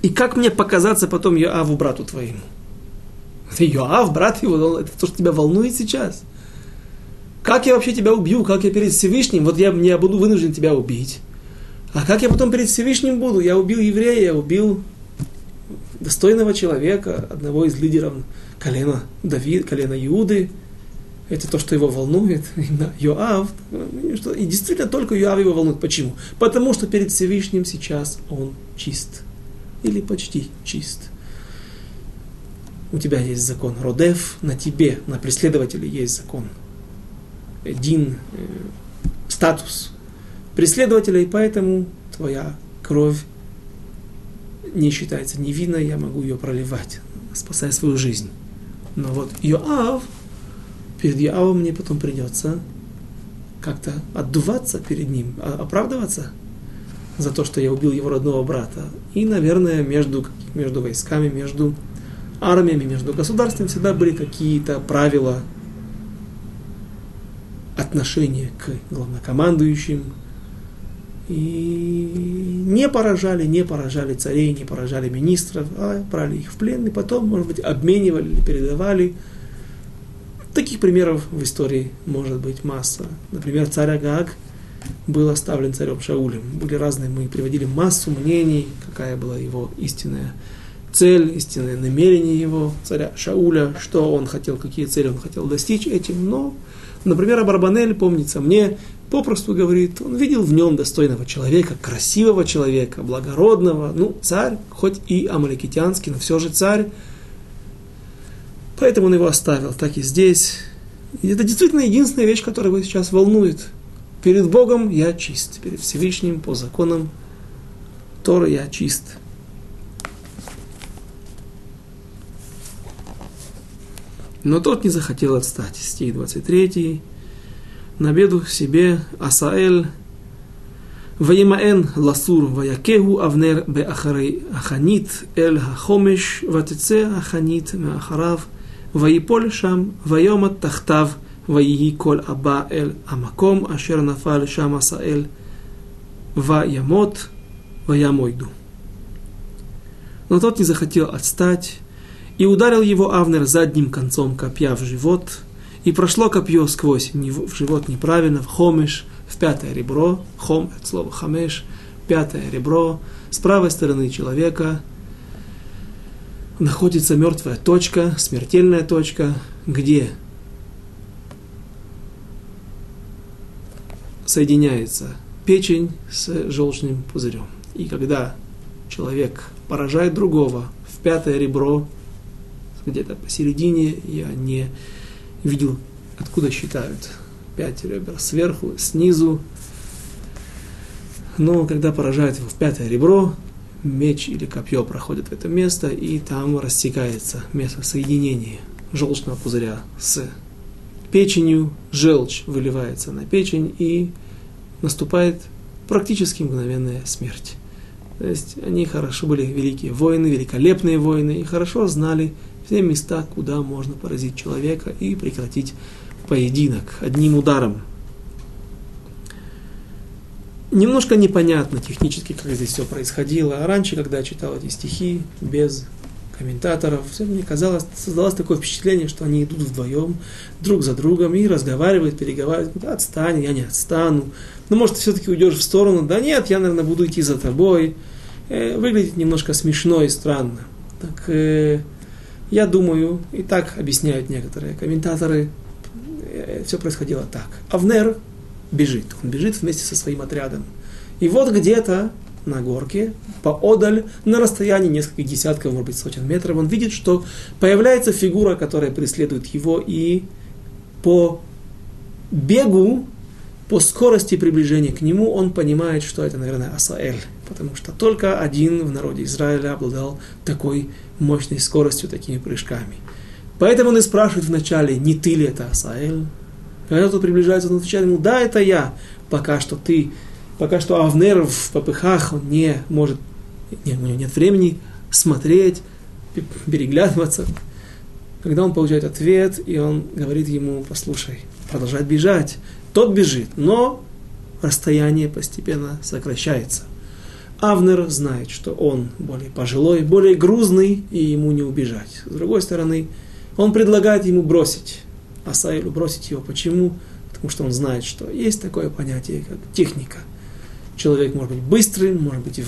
и как мне показаться потом Йоаву, брату твоему? Йоав, брат его, это то, что тебя волнует сейчас. Как я вообще тебя убью? Как я перед Всевышним? Вот я, я буду вынужден тебя убить. А как я потом перед Всевышним буду? Я убил еврея, я убил достойного человека, одного из лидеров колена Давид, колена Иуды. Это то, что его волнует. Именно Йоав. И действительно только Йоав его волнует. Почему? Потому что перед Всевышним сейчас он чист. Или почти чист. У тебя есть закон Родев, на тебе, на преследователе есть закон. Дин, э, статус преследователя, и поэтому твоя кровь не считается невинной, я могу ее проливать, спасая свою жизнь. Но вот Йоав, перед Йоавом мне потом придется как-то отдуваться перед ним, оправдываться за то, что я убил его родного брата. И, наверное, между, между войсками, между армиями, между государствами всегда были какие-то правила отношения к главнокомандующим, и не поражали, не поражали царей, не поражали министров, а брали их в плен, и потом, может быть, обменивали или передавали. Таких примеров в истории может быть масса. Например, царь Агаг был оставлен царем Шаулем. Были разные, мы приводили массу мнений, какая была его истинная цель, истинное намерение его, царя Шауля, что он хотел, какие цели он хотел достичь этим. Но, например, Абарбанель, помнится мне, попросту говорит, он видел в нем достойного человека, красивого человека, благородного, ну, царь, хоть и амаликитянский, но все же царь. Поэтому он его оставил, так и здесь. И это действительно единственная вещь, которая его сейчас волнует. Перед Богом я чист, перед Всевышним по законам Тора я чист. Но тот не захотел отстать. Стих 23. На беду себе Асаэль Ваимаэн ласур ваякегу авнер беахарей аханит эль хахомеш ватеце аханит меахарав – Ваиполь шам, вайома тахтав, ваии кол аба эль амаком, ашер нафаль шам асаэль, ваямот, ваямойду. Но тот не захотел отстать, и ударил его Авнер задним концом копья в живот, и прошло копье сквозь него, в живот неправильно, в хомеш, в пятое ребро, хом, от слова хамеш, пятое ребро, с правой стороны человека, находится мертвая точка, смертельная точка, где соединяется печень с желчным пузырем. И когда человек поражает другого в пятое ребро, где-то посередине, я не видел, откуда считают. Пять ребер сверху, снизу. Но когда поражают его в пятое ребро, меч или копье проходит в это место, и там рассекается место соединения желчного пузыря с печенью, желчь выливается на печень, и наступает практически мгновенная смерть. То есть они хорошо были великие воины, великолепные воины, и хорошо знали все места, куда можно поразить человека и прекратить поединок одним ударом. Немножко непонятно технически, как здесь все происходило. А раньше, когда я читал эти стихи без комментаторов, все мне казалось, создалось такое впечатление, что они идут вдвоем, друг за другом, и разговаривают, переговаривают, да, отстань, я не отстану. Ну, может, ты все-таки уйдешь в сторону, да нет, я, наверное, буду идти за тобой. Э, выглядит немножко смешно и странно. Так, э, я думаю, и так объясняют некоторые комментаторы, э, все происходило так. Авнер бежит, он бежит вместе со своим отрядом. И вот где-то на горке, поодаль, на расстоянии нескольких десятков, может быть, сотен метров, он видит, что появляется фигура, которая преследует его, и по бегу, по скорости приближения к нему, он понимает, что это, наверное, Асаэль, потому что только один в народе Израиля обладал такой мощной скоростью, такими прыжками. Поэтому он и спрашивает вначале, не ты ли это Асаэль? Когда тот приближается, он отвечает ему, да, это я. Пока что ты, пока что Авнер в попыхах, он не может, не, у него нет времени смотреть, переглядываться. Когда он получает ответ, и он говорит ему, послушай, продолжает бежать. Тот бежит, но расстояние постепенно сокращается. Авнер знает, что он более пожилой, более грузный, и ему не убежать. С другой стороны, он предлагает ему бросить Асаилу, бросить его. Почему? Потому что он знает, что есть такое понятие, как техника. Человек может быть быстрым, может быть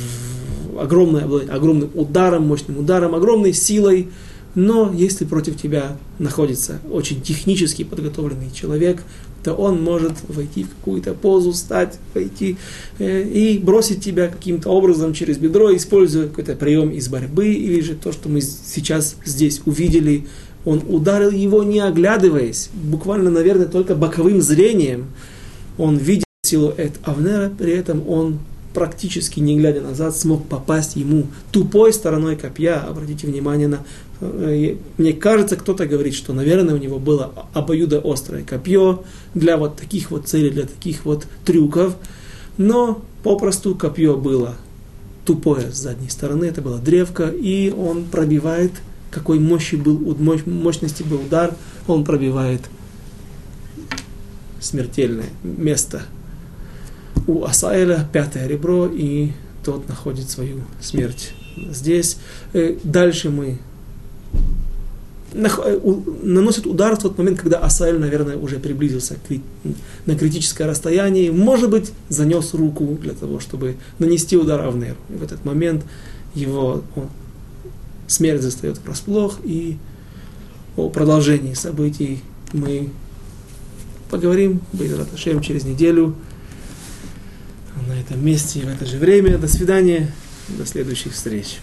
огромный, огромным ударом, мощным ударом, огромной силой, но если против тебя находится очень технически подготовленный человек, то он может войти в какую-то позу, стать, войти э, и бросить тебя каким-то образом через бедро, используя какой-то прием из борьбы, или же то, что мы сейчас здесь увидели, он ударил его не оглядываясь, буквально, наверное, только боковым зрением. Он видел силуэт Авнера, при этом он практически не глядя назад, смог попасть ему тупой стороной копья. Обратите внимание на... Э, мне кажется, кто-то говорит, что, наверное, у него было обоюдоострое копье для вот таких вот целей, для таких вот трюков. Но попросту копье было тупое с задней стороны, это была древка, и он пробивает, какой мощи был, мощности был удар, он пробивает смертельное место у Асаэля пятое ребро, и тот находит свою смерть здесь. Э, дальше мы э, наносит удар в тот момент, когда Асаэль, наверное, уже приблизился на критическое расстояние, может быть, занес руку для того, чтобы нанести удар Авнеру. И в этот момент его смерть застает врасплох, и о продолжении событий мы поговорим, Байзраташем, через неделю на этом месте и в это же время. До свидания, до следующих встреч.